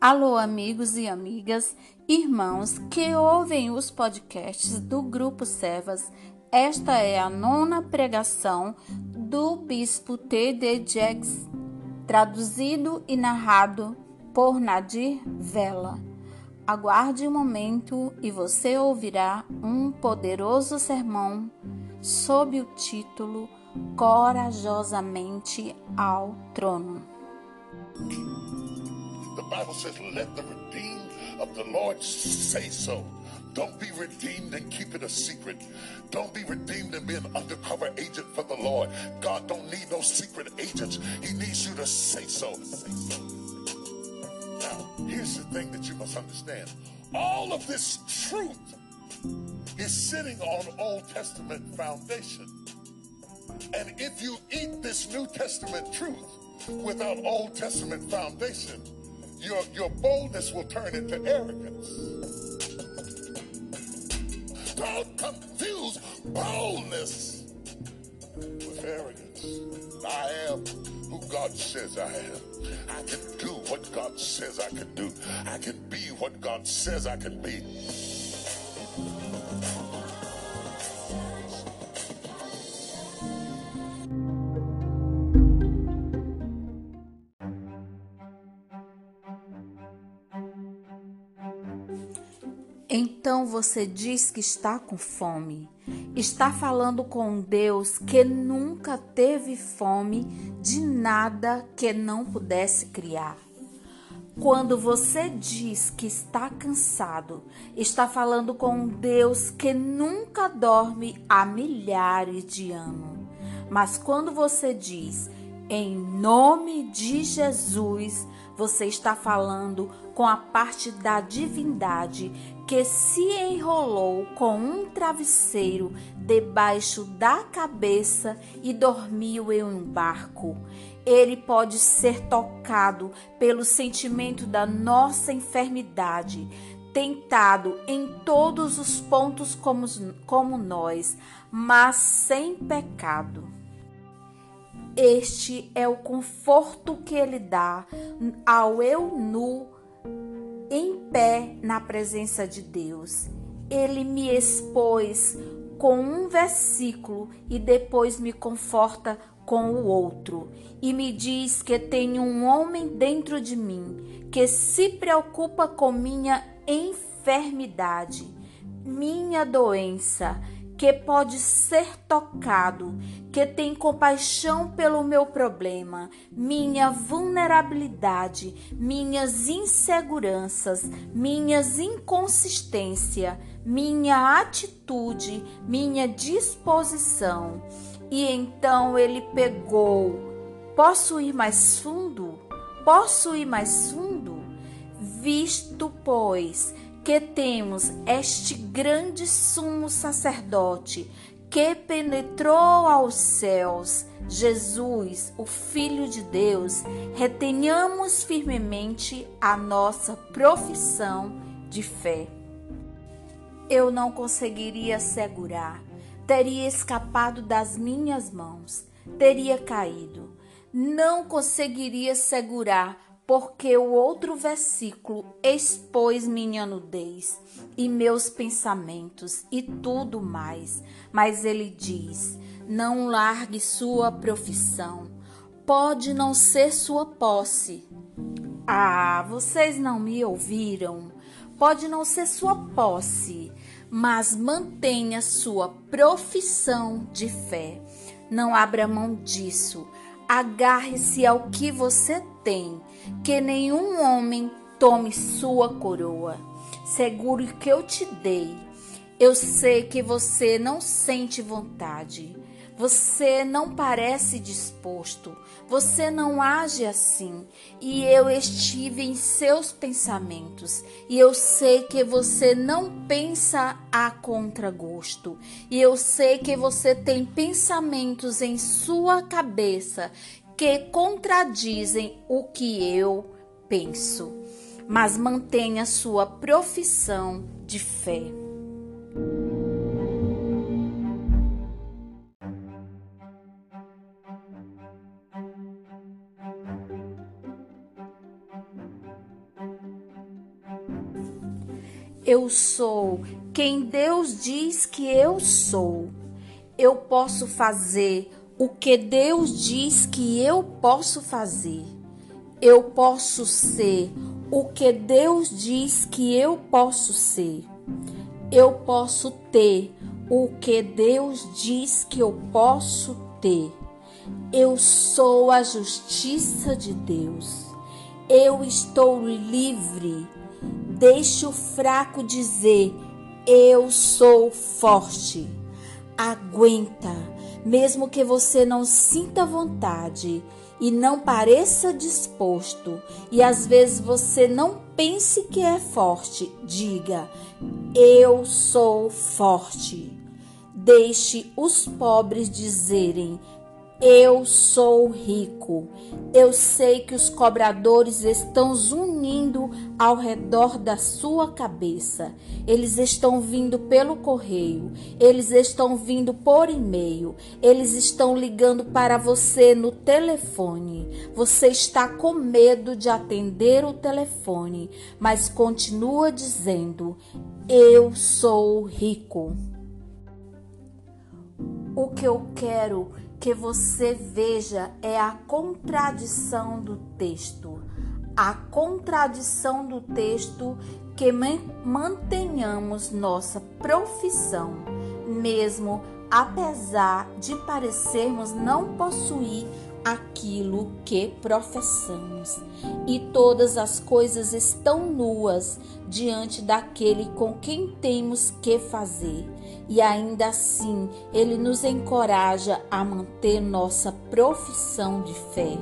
Alô, amigos e amigas, irmãos que ouvem os podcasts do Grupo Servas. Esta é a nona pregação do Bispo T.D. Jakes, traduzido e narrado por Nadir Vela. Aguarde um momento e você ouvirá um poderoso sermão sob o título Corajosamente ao Trono. Bible says, let the redeemed of the Lord say so. Don't be redeemed and keep it a secret. Don't be redeemed and be an undercover agent for the Lord. God don't need no secret agents. He needs you to say so. Now, here's the thing that you must understand. All of this truth is sitting on Old Testament foundation. And if you eat this New Testament truth without Old Testament foundation, your, your boldness will turn into arrogance. Don't confuse boldness with arrogance. I am who God says I am. I can do what God says I can do. I can be what God says I can be. Você diz que está com fome. Está falando com Deus que nunca teve fome de nada que não pudesse criar. Quando você diz que está cansado, está falando com Deus que nunca dorme há milhares de anos. Mas quando você diz em nome de Jesus, você está falando com a parte da divindade que se enrolou com um travesseiro debaixo da cabeça e dormiu em um barco. Ele pode ser tocado pelo sentimento da nossa enfermidade, tentado em todos os pontos como, como nós, mas sem pecado. Este é o conforto que ele dá ao eu nu em pé na presença de Deus. Ele me expôs com um versículo e depois me conforta com o outro e me diz que tem um homem dentro de mim que se preocupa com minha enfermidade, minha doença que pode ser tocado, que tem compaixão pelo meu problema, minha vulnerabilidade, minhas inseguranças, minhas inconsistências, minha atitude, minha disposição. E então ele pegou: Posso ir mais fundo? Posso ir mais fundo? Visto, pois, que temos este grande sumo sacerdote que penetrou aos céus, Jesus, o Filho de Deus, retenhamos firmemente a nossa profissão de fé. Eu não conseguiria segurar, teria escapado das minhas mãos, teria caído. Não conseguiria segurar porque o outro versículo expôs minha nudez e meus pensamentos e tudo mais. Mas ele diz: não largue sua profissão, pode não ser sua posse. Ah, vocês não me ouviram? Pode não ser sua posse, mas mantenha sua profissão de fé. Não abra mão disso. Agarre-se ao que você tem que nenhum homem tome sua coroa. Seguro que eu te dei. Eu sei que você não sente vontade. Você não parece disposto. Você não age assim. E eu estive em seus pensamentos. E eu sei que você não pensa a contragosto. E eu sei que você tem pensamentos em sua cabeça que contradizem o que eu penso, mas mantenha sua profissão de fé. Eu sou quem Deus diz que eu sou. Eu posso fazer o que Deus diz que eu posso fazer. Eu posso ser o que Deus diz que eu posso ser. Eu posso ter o que Deus diz que eu posso ter. Eu sou a justiça de Deus. Eu estou livre. Deixe o fraco dizer: Eu sou forte. Aguenta, mesmo que você não sinta vontade e não pareça disposto, e às vezes você não pense que é forte. Diga: Eu sou forte. Deixe os pobres dizerem: eu sou rico. Eu sei que os cobradores estão zunindo ao redor da sua cabeça. Eles estão vindo pelo correio, eles estão vindo por e-mail, eles estão ligando para você no telefone. Você está com medo de atender o telefone, mas continua dizendo: Eu sou rico. O que eu quero que você veja é a contradição do texto. A contradição do texto que mantenhamos nossa profissão, mesmo apesar de parecermos não possuir aquilo que professamos. E todas as coisas estão nuas diante daquele com quem temos que fazer. E ainda assim, ele nos encoraja a manter nossa profissão de fé.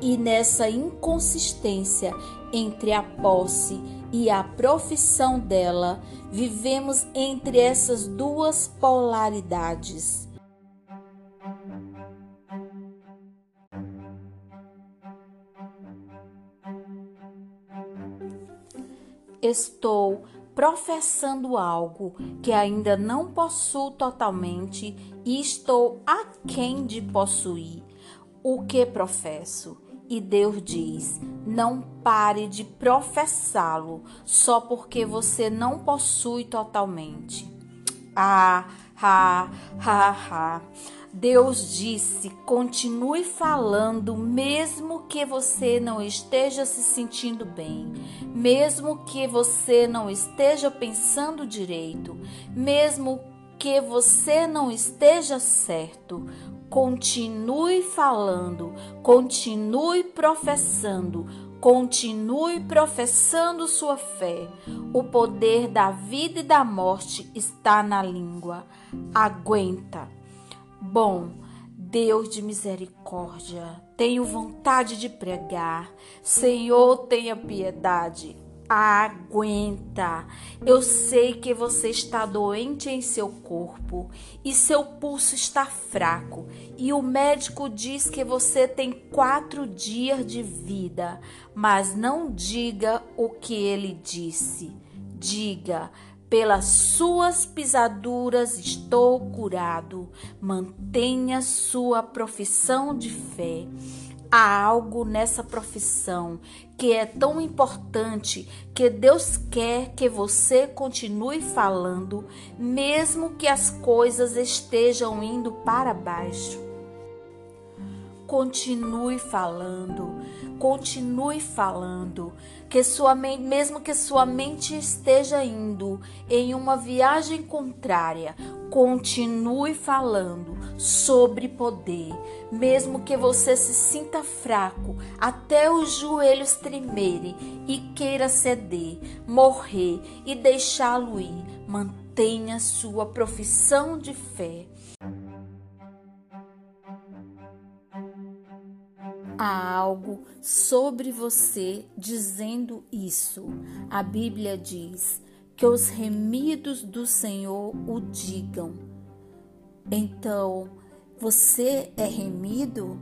E nessa inconsistência entre a posse e a profissão dela, vivemos entre essas duas polaridades estou professando algo que ainda não possuo totalmente e estou aquém de possuir o que professo. E Deus diz: não pare de professá-lo só porque você não possui totalmente. Ah, ha, ha, ha. Deus disse: continue falando, mesmo que você não esteja se sentindo bem, mesmo que você não esteja pensando direito, mesmo que você não esteja certo. Continue falando, continue professando, continue professando sua fé. O poder da vida e da morte está na língua. Aguenta. Bom, Deus de misericórdia, tenho vontade de pregar. Senhor, tenha piedade. Aguenta. Eu sei que você está doente em seu corpo e seu pulso está fraco. E o médico diz que você tem quatro dias de vida. Mas não diga o que ele disse. Diga, pelas suas pisaduras estou curado. Mantenha sua profissão de fé. Há algo nessa profissão que é tão importante que Deus quer que você continue falando, mesmo que as coisas estejam indo para baixo. Continue falando, continue falando, que sua mente, mesmo que sua mente esteja indo em uma viagem contrária, continue falando sobre poder, mesmo que você se sinta fraco, até os joelhos tremerem e queira ceder, morrer e deixá-lo ir. Mantenha sua profissão de fé Há algo sobre você dizendo isso. A Bíblia diz que os remidos do Senhor o digam. Então, você é remido?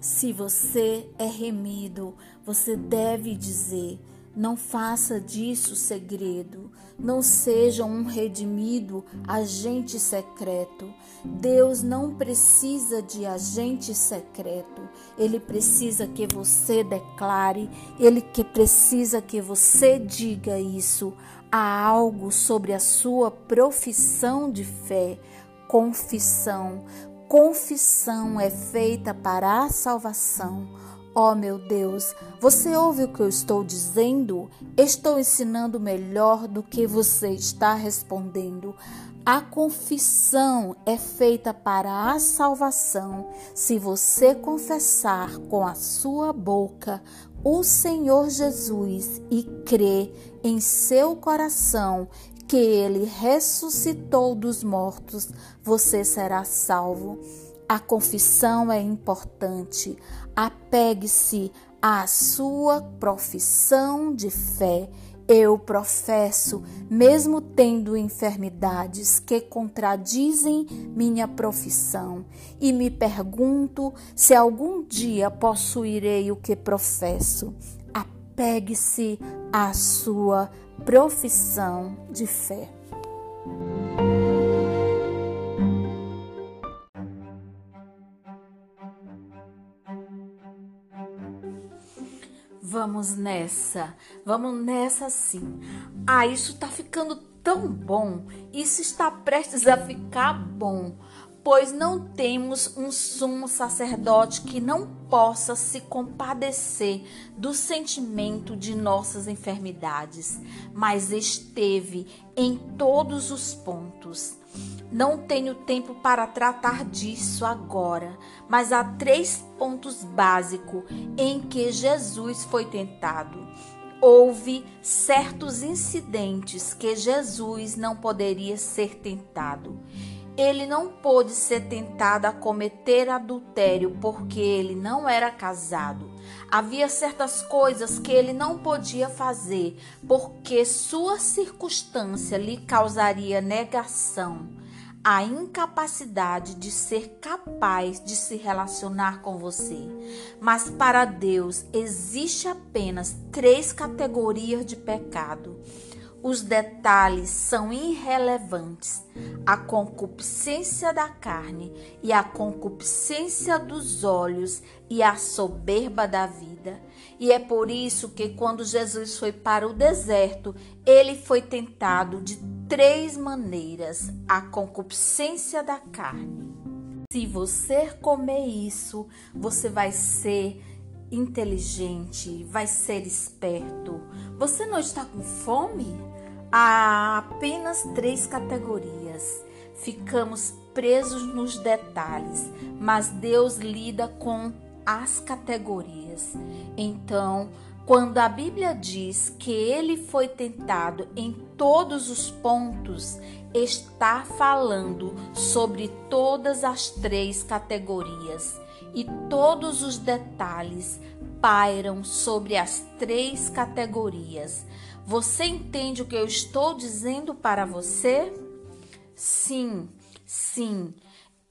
Se você é remido, você deve dizer: não faça disso segredo. Não seja um redimido agente secreto. Deus não precisa de agente secreto. Ele precisa que você declare, ele que precisa que você diga isso. há algo sobre a sua profissão de fé, confissão. Confissão é feita para a salvação. Ó oh, meu Deus, você ouve o que eu estou dizendo? Estou ensinando melhor do que você está respondendo. A confissão é feita para a salvação. Se você confessar com a sua boca o Senhor Jesus e crer em seu coração que ele ressuscitou dos mortos, você será salvo. A confissão é importante. Apegue-se à sua profissão de fé. Eu professo, mesmo tendo enfermidades que contradizem minha profissão, e me pergunto se algum dia possuirei o que professo. Apegue-se à sua profissão de fé. Vamos nessa, vamos nessa sim. Ah, isso tá ficando tão bom, isso está prestes a ficar bom, pois não temos um sumo sacerdote que não possa se compadecer do sentimento de nossas enfermidades, mas esteve em todos os pontos não tenho tempo para tratar disso agora, mas há três pontos básicos em que Jesus foi tentado. Houve certos incidentes que Jesus não poderia ser tentado. Ele não pôde ser tentado a cometer adultério porque ele não era casado. Havia certas coisas que ele não podia fazer porque sua circunstância lhe causaria negação a incapacidade de ser capaz de se relacionar com você. Mas para Deus existe apenas três categorias de pecado. Os detalhes são irrelevantes: a concupiscência da carne e a concupiscência dos olhos e a soberba da vida. E é por isso que quando Jesus foi para o deserto, ele foi tentado de três maneiras: a concupiscência da carne. Se você comer isso, você vai ser inteligente, vai ser esperto. Você não está com fome? Há apenas três categorias. Ficamos presos nos detalhes, mas Deus lida com as categorias. Então, quando a Bíblia diz que ele foi tentado em todos os pontos, está falando sobre todas as três categorias e todos os detalhes pairam sobre as três categorias. Você entende o que eu estou dizendo para você? Sim, sim.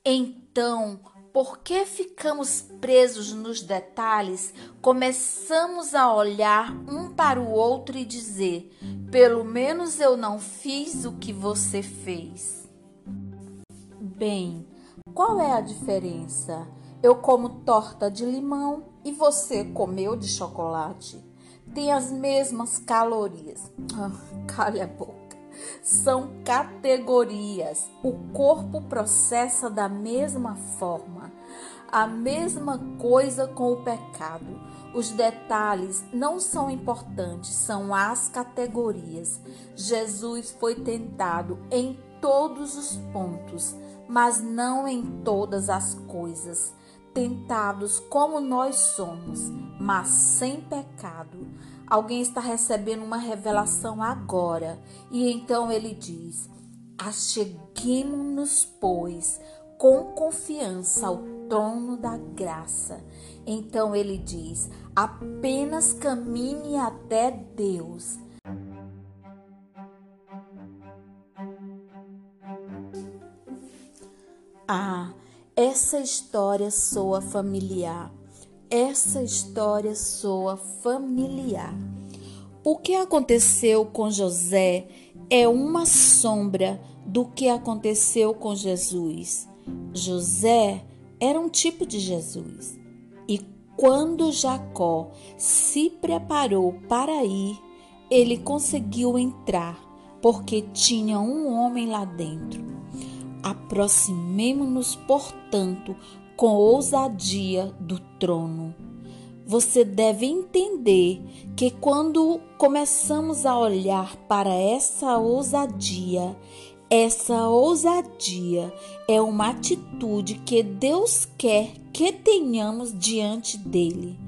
Então, por que ficamos presos nos detalhes, começamos a olhar um para o outro e dizer: pelo menos eu não fiz o que você fez. Bem, qual é a diferença? Eu como torta de limão e você comeu de chocolate. Tem as mesmas calorias. Ah, calha a boca são categorias. O corpo processa da mesma forma. A mesma coisa com o pecado. Os detalhes não são importantes, são as categorias. Jesus foi tentado em todos os pontos, mas não em todas as coisas. Tentados como nós somos, mas sem pecado. Alguém está recebendo uma revelação agora. E então ele diz: Acheguemos-nos, pois, com confiança ao trono da graça. Então ele diz: apenas caminhe até Deus. Ah, essa história soa familiar. Essa história soa familiar. O que aconteceu com José é uma sombra do que aconteceu com Jesus. José era um tipo de Jesus. E quando Jacó se preparou para ir, ele conseguiu entrar porque tinha um homem lá dentro. Aproximemo-nos, portanto, com ousadia do trono. Você deve entender que quando começamos a olhar para essa ousadia, essa ousadia é uma atitude que Deus quer que tenhamos diante dele.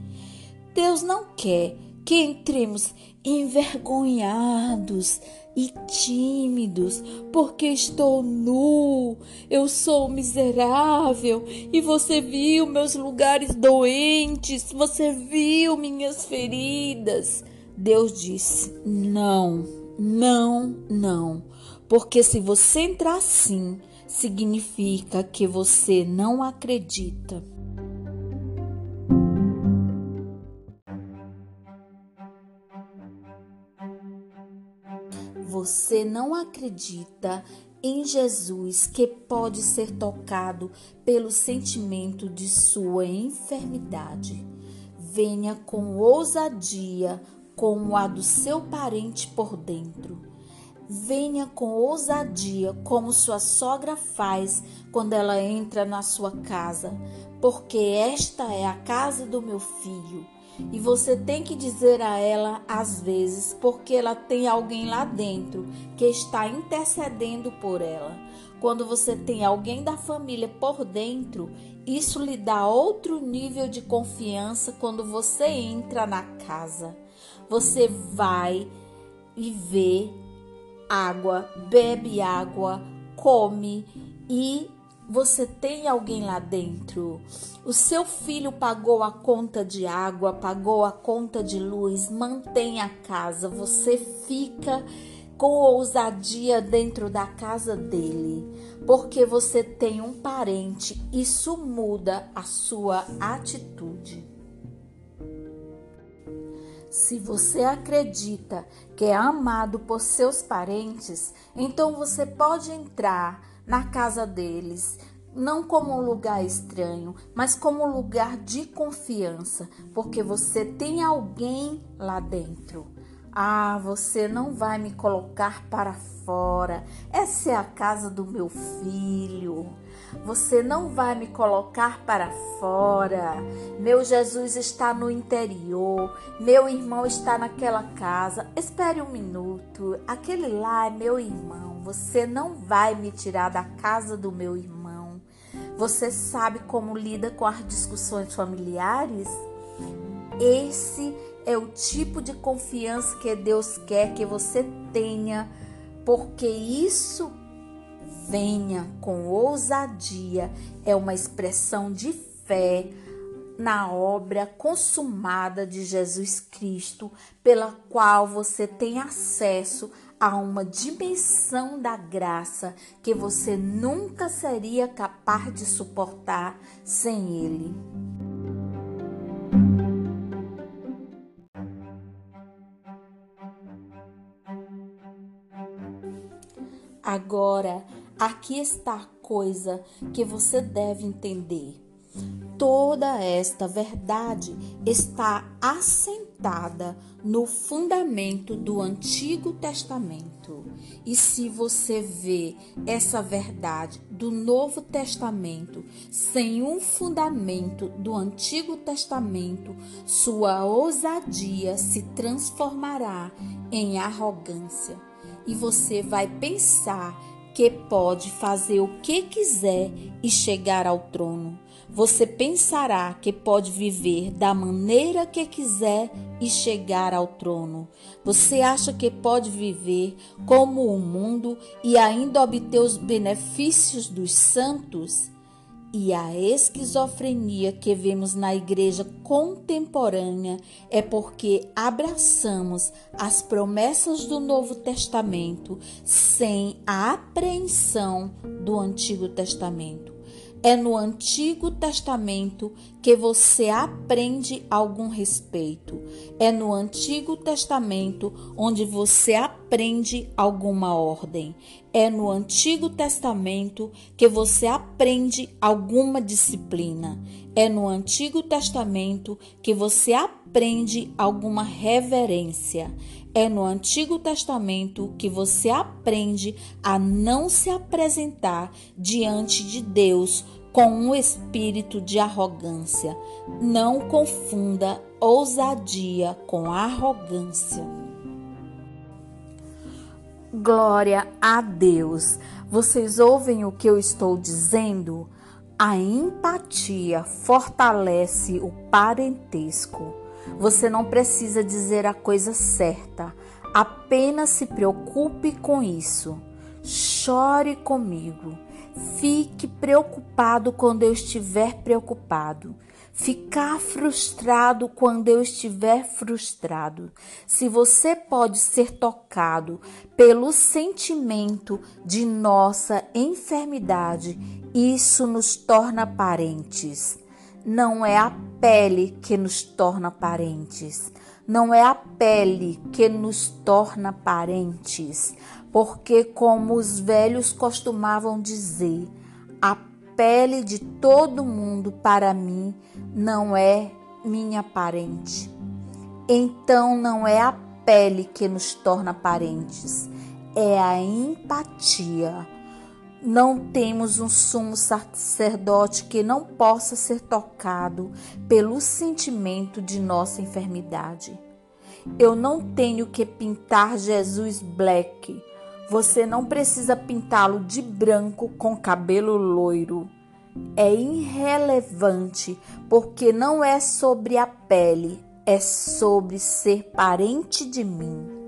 Deus não quer que entremos envergonhados e tímidos, porque estou nu, eu sou miserável, e você viu meus lugares doentes, você viu minhas feridas. Deus disse: não, não, não. Porque se você entrar assim, significa que você não acredita. Você não acredita em Jesus que pode ser tocado pelo sentimento de sua enfermidade. Venha com ousadia como a do seu parente por dentro. Venha com ousadia, como sua sogra faz quando ela entra na sua casa, porque esta é a casa do meu filho. E você tem que dizer a ela às vezes, porque ela tem alguém lá dentro que está intercedendo por ela. Quando você tem alguém da família por dentro, isso lhe dá outro nível de confiança quando você entra na casa. Você vai e vê água, bebe água, come e você tem alguém lá dentro. O seu filho pagou a conta de água, pagou a conta de luz, mantém a casa. Você fica com ousadia dentro da casa dele, porque você tem um parente. Isso muda a sua atitude. Se você acredita que é amado por seus parentes, então você pode entrar na casa deles, não como um lugar estranho, mas como um lugar de confiança, porque você tem alguém lá dentro. Ah, você não vai me colocar para fora. Essa é a casa do meu filho. Você não vai me colocar para fora. Meu Jesus está no interior. Meu irmão está naquela casa. Espere um minuto. Aquele lá é meu irmão. Você não vai me tirar da casa do meu irmão. Você sabe como lida com as discussões familiares? Esse é o tipo de confiança que Deus quer que você tenha, porque isso venha com ousadia é uma expressão de fé na obra consumada de Jesus Cristo, pela qual você tem acesso a uma dimensão da graça que você nunca seria capaz de suportar sem Ele. Agora, Aqui está a coisa que você deve entender. Toda esta verdade está assentada no fundamento do Antigo Testamento. E se você vê essa verdade do Novo Testamento sem um fundamento do Antigo Testamento, sua ousadia se transformará em arrogância. E você vai pensar que pode fazer o que quiser e chegar ao trono. Você pensará que pode viver da maneira que quiser e chegar ao trono. Você acha que pode viver como o mundo e ainda obter os benefícios dos santos? E a esquizofrenia que vemos na igreja contemporânea é porque abraçamos as promessas do Novo Testamento sem a apreensão do Antigo Testamento. É no Antigo Testamento que você aprende algum respeito. É no Antigo Testamento onde você aprende alguma ordem. É no Antigo Testamento que você aprende alguma disciplina. É no Antigo Testamento que você aprende alguma reverência. É no Antigo Testamento que você aprende a não se apresentar diante de Deus com um espírito de arrogância. Não confunda ousadia com arrogância. Glória a Deus. Vocês ouvem o que eu estou dizendo? A empatia fortalece o parentesco. Você não precisa dizer a coisa certa, apenas se preocupe com isso. Chore comigo. Fique preocupado quando eu estiver preocupado ficar frustrado quando eu estiver frustrado. Se você pode ser tocado pelo sentimento de nossa enfermidade, isso nos torna parentes. Não é a pele que nos torna parentes. Não é a pele que nos torna parentes, porque, como os velhos costumavam dizer, a pele de todo mundo para mim não é minha parente. Então não é a pele que nos torna parentes, é a empatia. Não temos um sumo sacerdote que não possa ser tocado pelo sentimento de nossa enfermidade. Eu não tenho que pintar Jesus black você não precisa pintá-lo de branco com cabelo loiro. É irrelevante, porque não é sobre a pele, é sobre ser parente de mim.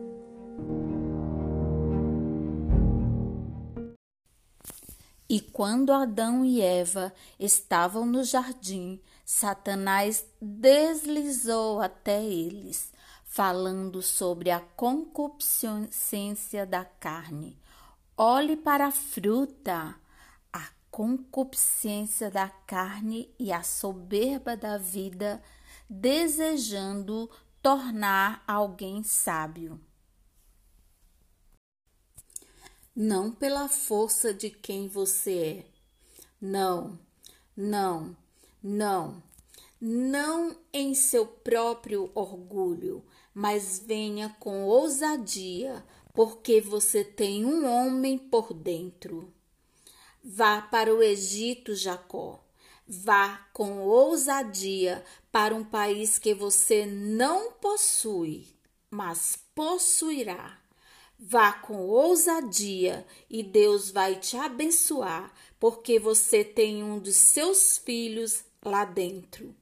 E quando Adão e Eva estavam no jardim, Satanás deslizou até eles falando sobre a concupiscência da carne. Olhe para a fruta, a concupiscência da carne e a soberba da vida, desejando tornar alguém sábio. Não pela força de quem você é. Não, não, não. Não em seu próprio orgulho, mas venha com ousadia, porque você tem um homem por dentro. Vá para o Egito, Jacó. Vá com ousadia para um país que você não possui, mas possuirá. Vá com ousadia e Deus vai te abençoar, porque você tem um dos seus filhos lá dentro.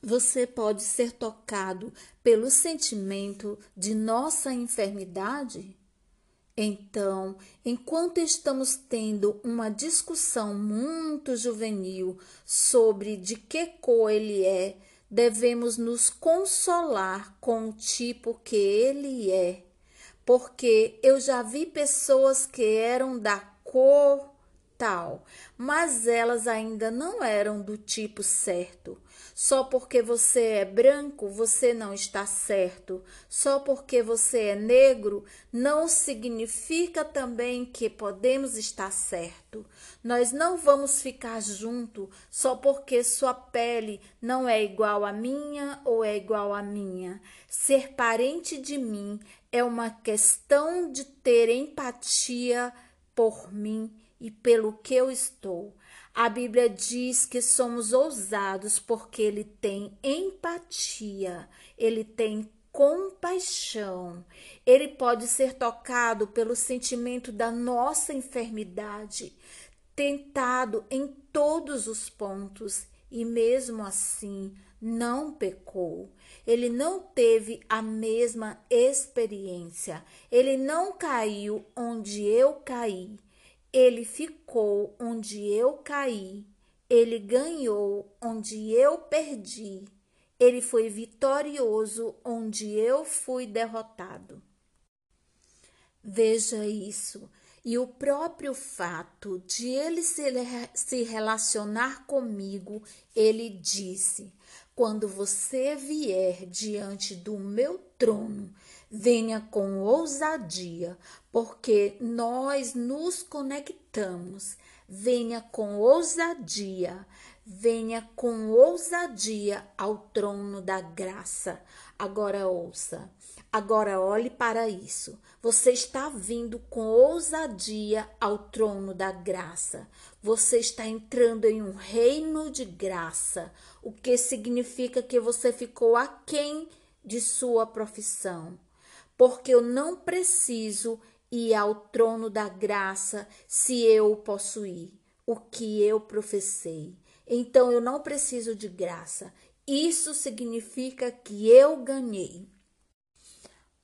Você pode ser tocado pelo sentimento de nossa enfermidade? Então, enquanto estamos tendo uma discussão muito juvenil sobre de que cor ele é, devemos nos consolar com o tipo que ele é. Porque eu já vi pessoas que eram da cor tal, mas elas ainda não eram do tipo certo. Só porque você é branco, você não está certo. Só porque você é negro, não significa também que podemos estar certo. Nós não vamos ficar junto só porque sua pele não é igual à minha ou é igual à minha. Ser parente de mim é uma questão de ter empatia por mim e pelo que eu estou. A Bíblia diz que somos ousados porque ele tem empatia, ele tem compaixão. Ele pode ser tocado pelo sentimento da nossa enfermidade, tentado em todos os pontos e mesmo assim não pecou. Ele não teve a mesma experiência. Ele não caiu onde eu caí. Ele ficou onde eu caí, ele ganhou onde eu perdi, ele foi vitorioso onde eu fui derrotado. Veja isso. E o próprio fato de ele se relacionar comigo, ele disse: quando você vier diante do meu trono, venha com ousadia, porque nós nos conectamos. Venha com ousadia, venha com ousadia ao trono da graça. Agora ouça, agora olhe para isso. Você está vindo com ousadia ao trono da graça. Você está entrando em um reino de graça, o que significa que você ficou aquém de sua profissão. Porque eu não preciso ir ao trono da graça se eu o possuir, o que eu professei. Então eu não preciso de graça, isso significa que eu ganhei.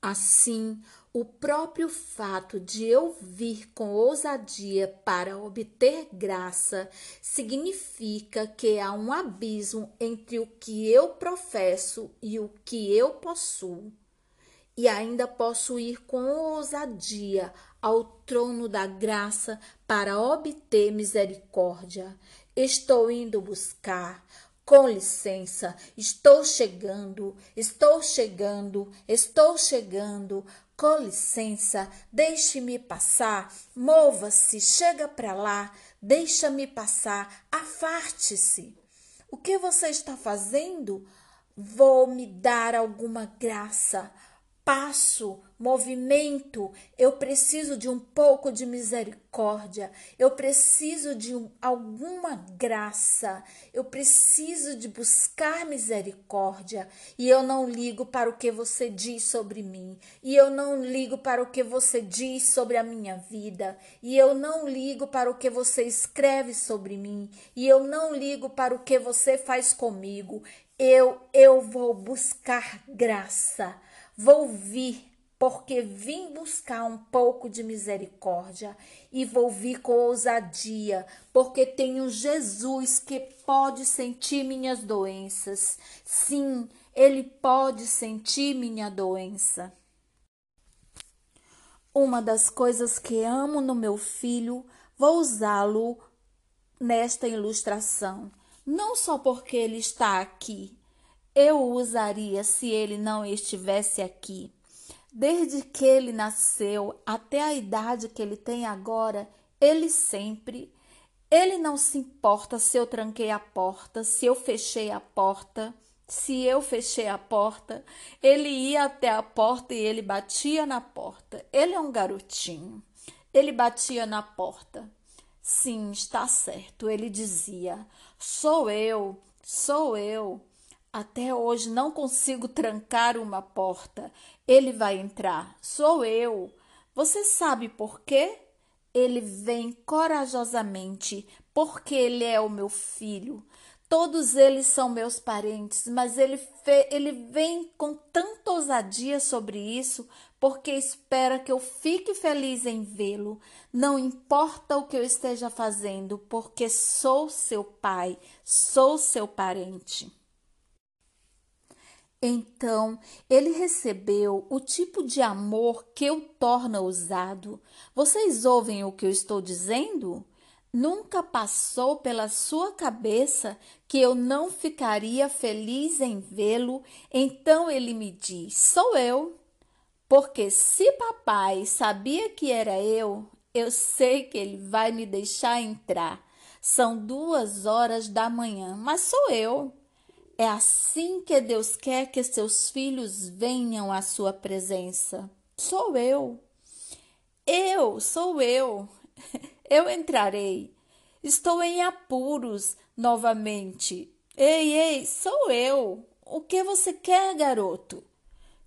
Assim, o próprio fato de eu vir com ousadia para obter graça significa que há um abismo entre o que eu professo e o que eu possuo. E ainda posso ir com ousadia ao trono da graça para obter misericórdia. Estou indo buscar com licença, estou chegando, estou chegando, estou chegando. Com licença, deixe-me passar. Mova-se, chega para lá, deixa-me passar. Afarte-se. O que você está fazendo? Vou me dar alguma graça passo, movimento, eu preciso de um pouco de misericórdia, eu preciso de um, alguma graça, eu preciso de buscar misericórdia, e eu não ligo para o que você diz sobre mim, e eu não ligo para o que você diz sobre a minha vida, e eu não ligo para o que você escreve sobre mim, e eu não ligo para o que você faz comigo. Eu eu vou buscar graça. Vou vir, porque vim buscar um pouco de misericórdia, e vou vir com ousadia, porque tenho Jesus que pode sentir minhas doenças. Sim, ele pode sentir minha doença. Uma das coisas que amo no meu filho, vou usá-lo nesta ilustração, não só porque ele está aqui, eu o usaria se ele não estivesse aqui. Desde que ele nasceu até a idade que ele tem agora, ele sempre. Ele não se importa se eu tranquei a porta, se eu fechei a porta. Se eu fechei a porta, ele ia até a porta e ele batia na porta. Ele é um garotinho. Ele batia na porta. Sim, está certo. Ele dizia: Sou eu, sou eu. Até hoje não consigo trancar uma porta. Ele vai entrar. Sou eu. Você sabe por quê? Ele vem corajosamente, porque ele é o meu filho. Todos eles são meus parentes, mas ele, ele vem com tanta ousadia sobre isso, porque espera que eu fique feliz em vê-lo. Não importa o que eu esteja fazendo, porque sou seu pai, sou seu parente. Então ele recebeu o tipo de amor que o torna ousado. Vocês ouvem o que eu estou dizendo? Nunca passou pela sua cabeça que eu não ficaria feliz em vê-lo, então ele me diz: Sou eu. Porque se papai sabia que era eu, eu sei que ele vai me deixar entrar. São duas horas da manhã, mas sou eu. É assim que Deus quer que seus filhos venham à sua presença. Sou eu. Eu, sou eu. Eu entrarei. Estou em apuros novamente. Ei, ei, sou eu. O que você quer, garoto?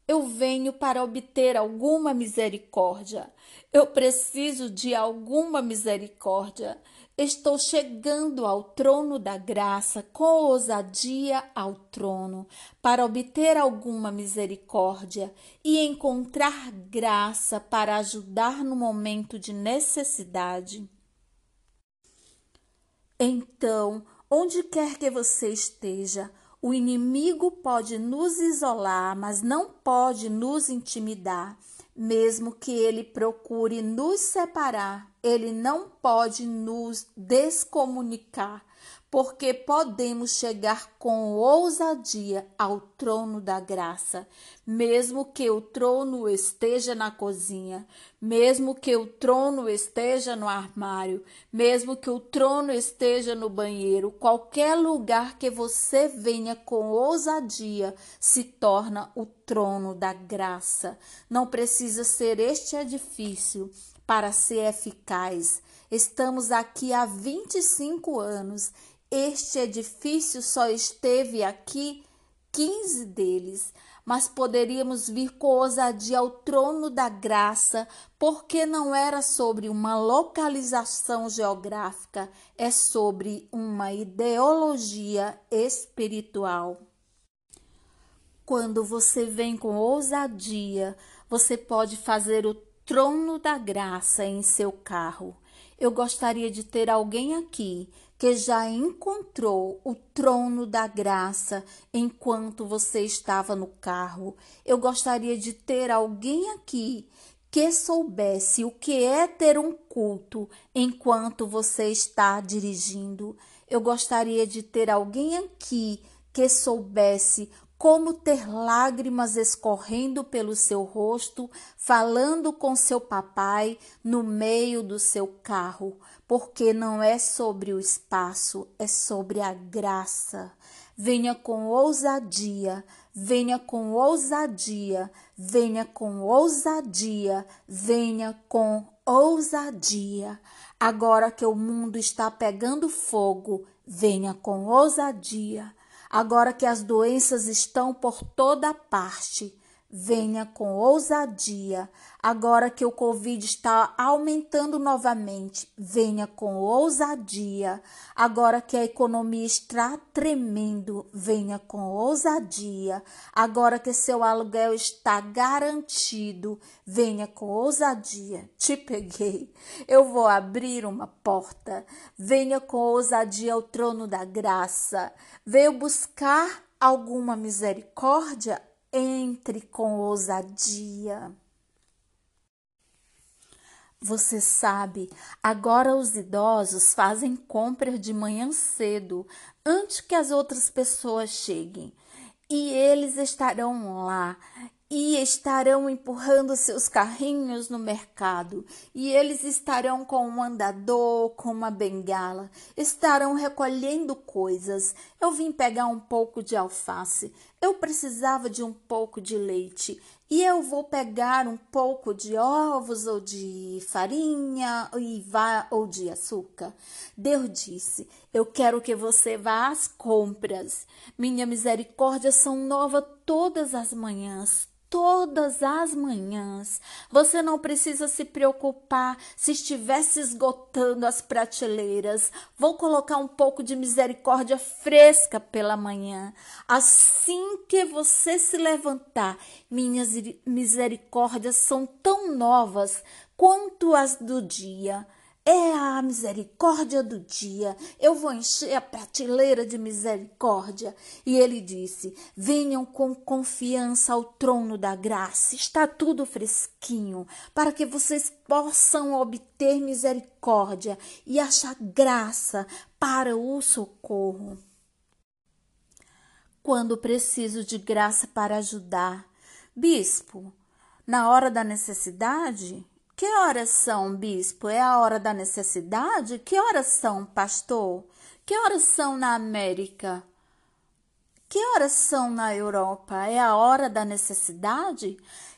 Eu venho para obter alguma misericórdia. Eu preciso de alguma misericórdia. Estou chegando ao trono da graça com ousadia ao trono para obter alguma misericórdia e encontrar graça para ajudar no momento de necessidade. Então, onde quer que você esteja, o inimigo pode nos isolar, mas não pode nos intimidar, mesmo que ele procure nos separar ele não pode nos descomunicar porque podemos chegar com ousadia ao trono da graça, mesmo que o trono esteja na cozinha, mesmo que o trono esteja no armário, mesmo que o trono esteja no banheiro, qualquer lugar que você venha com ousadia se torna o trono da graça. Não precisa ser este edifício para ser eficaz. Estamos aqui há 25 anos este edifício só esteve aqui quinze deles, mas poderíamos vir com ousadia ao trono da graça, porque não era sobre uma localização geográfica, é sobre uma ideologia espiritual. Quando você vem com ousadia, você pode fazer o trono da graça em seu carro. Eu gostaria de ter alguém aqui que já encontrou o trono da graça enquanto você estava no carro. Eu gostaria de ter alguém aqui que soubesse o que é ter um culto enquanto você está dirigindo. Eu gostaria de ter alguém aqui que soubesse como ter lágrimas escorrendo pelo seu rosto, falando com seu papai no meio do seu carro, porque não é sobre o espaço, é sobre a graça. Venha com ousadia, venha com ousadia, venha com ousadia, venha com ousadia. Agora que o mundo está pegando fogo, venha com ousadia Agora que as doenças estão por toda parte, venha com ousadia. Agora que o Covid está aumentando novamente, venha com ousadia. Agora que a economia está tremendo, venha com ousadia. Agora que seu aluguel está garantido, venha com ousadia. Te peguei. Eu vou abrir uma porta. Venha com ousadia ao trono da graça. Veio buscar alguma misericórdia? Entre com ousadia. Você sabe, agora os idosos fazem compras de manhã cedo, antes que as outras pessoas cheguem. E eles estarão lá e estarão empurrando seus carrinhos no mercado, e eles estarão com um andador, com uma bengala, estarão recolhendo coisas. Eu vim pegar um pouco de alface, eu precisava de um pouco de leite, e eu vou pegar um pouco de ovos ou de farinha ou de açúcar. Deus disse: Eu quero que você vá às compras. Minha misericórdia são nova todas as manhãs todas as manhãs. Você não precisa se preocupar se estivesse esgotando as prateleiras. Vou colocar um pouco de misericórdia fresca pela manhã. Assim que você se levantar, minhas misericórdias são tão novas quanto as do dia. É a misericórdia do dia. Eu vou encher a prateleira de misericórdia. E ele disse: Venham com confiança ao trono da graça. Está tudo fresquinho, para que vocês possam obter misericórdia e achar graça para o socorro. Quando preciso de graça para ajudar, bispo, na hora da necessidade, que horas são, bispo? É a hora da necessidade? Que horas são, pastor? Que horas são na América? Que horas são na Europa? É a hora da necessidade?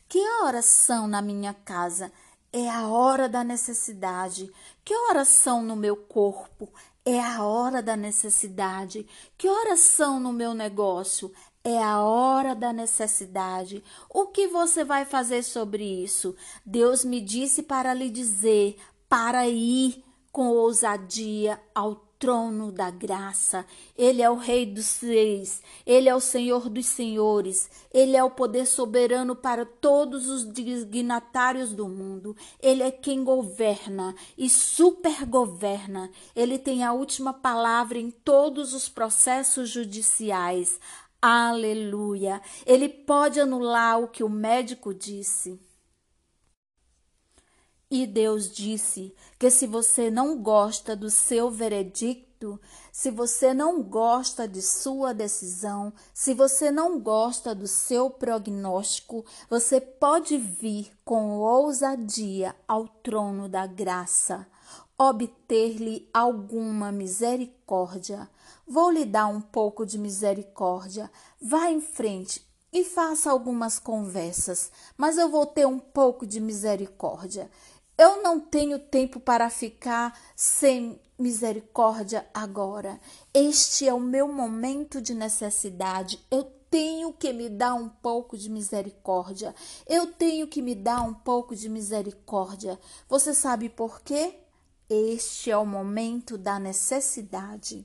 Que horas são na minha casa? É a hora da necessidade. Que horas são no meu corpo? É a hora da necessidade. Que horas são no meu negócio? É a hora da necessidade. O que você vai fazer sobre isso? Deus me disse para lhe dizer: para ir com ousadia ao trono da graça. Ele é o Rei dos Reis, ele é o Senhor dos Senhores, ele é o poder soberano para todos os dignatários do mundo. Ele é quem governa e supergoverna. Ele tem a última palavra em todos os processos judiciais. Aleluia! Ele pode anular o que o médico disse. E Deus disse que se você não gosta do seu veredicto, se você não gosta de sua decisão, se você não gosta do seu prognóstico, você pode vir com ousadia ao trono da graça, obter-lhe alguma misericórdia. Vou lhe dar um pouco de misericórdia. Vá em frente, e faça algumas conversas, mas eu vou ter um pouco de misericórdia. Eu não tenho tempo para ficar sem misericórdia agora. Este é o meu momento de necessidade. Eu tenho que me dar um pouco de misericórdia. Eu tenho que me dar um pouco de misericórdia. Você sabe por quê? Este é o momento da necessidade.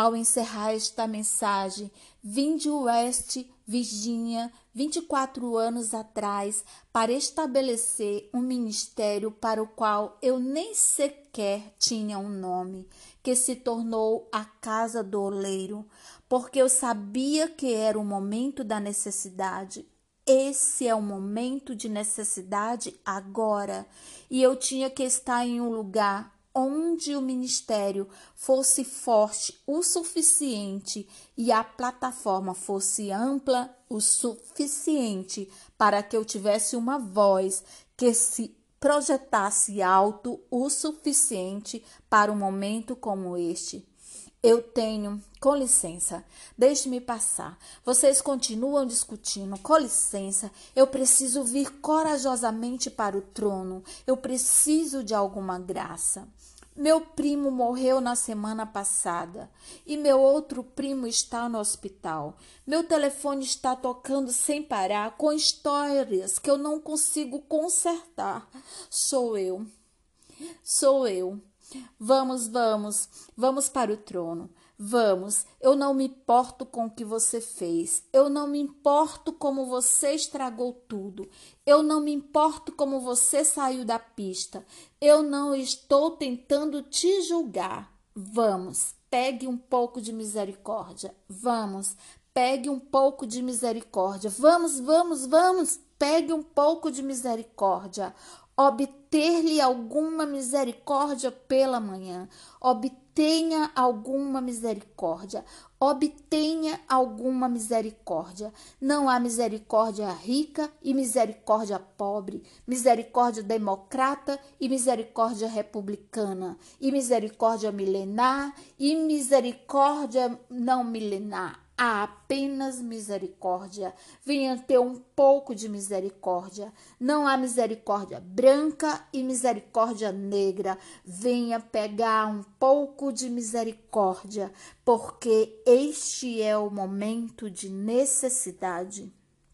Ao encerrar esta mensagem, vim de West Virgínia 24 anos atrás para estabelecer um ministério para o qual eu nem sequer tinha um nome, que se tornou a Casa do Oleiro, porque eu sabia que era o momento da necessidade. Esse é o momento de necessidade agora, e eu tinha que estar em um lugar onde o ministério fosse forte o suficiente e a plataforma fosse ampla o suficiente para que eu tivesse uma voz que se projetasse alto o suficiente para um momento como este. Eu tenho, com licença, deixe-me passar. Vocês continuam discutindo, com licença. Eu preciso vir corajosamente para o trono. Eu preciso de alguma graça. Meu primo morreu na semana passada e meu outro primo está no hospital. Meu telefone está tocando sem parar com histórias que eu não consigo consertar. Sou eu. Sou eu. Vamos, vamos, vamos para o trono. Vamos, eu não me importo com o que você fez. Eu não me importo como você estragou tudo. Eu não me importo como você saiu da pista. Eu não estou tentando te julgar. Vamos, pegue um pouco de misericórdia. Vamos, pegue um pouco de misericórdia. Vamos, vamos, vamos, pegue um pouco de misericórdia obter-lhe alguma misericórdia pela manhã, obtenha alguma misericórdia, obtenha alguma misericórdia. Não há misericórdia rica e misericórdia pobre, misericórdia democrata e misericórdia republicana, e misericórdia milenar e misericórdia não milenar há apenas misericórdia. Venha ter um pouco de misericórdia. Não há misericórdia branca e misericórdia negra. Venha pegar um pouco de misericórdia, porque este é o momento de necessidade.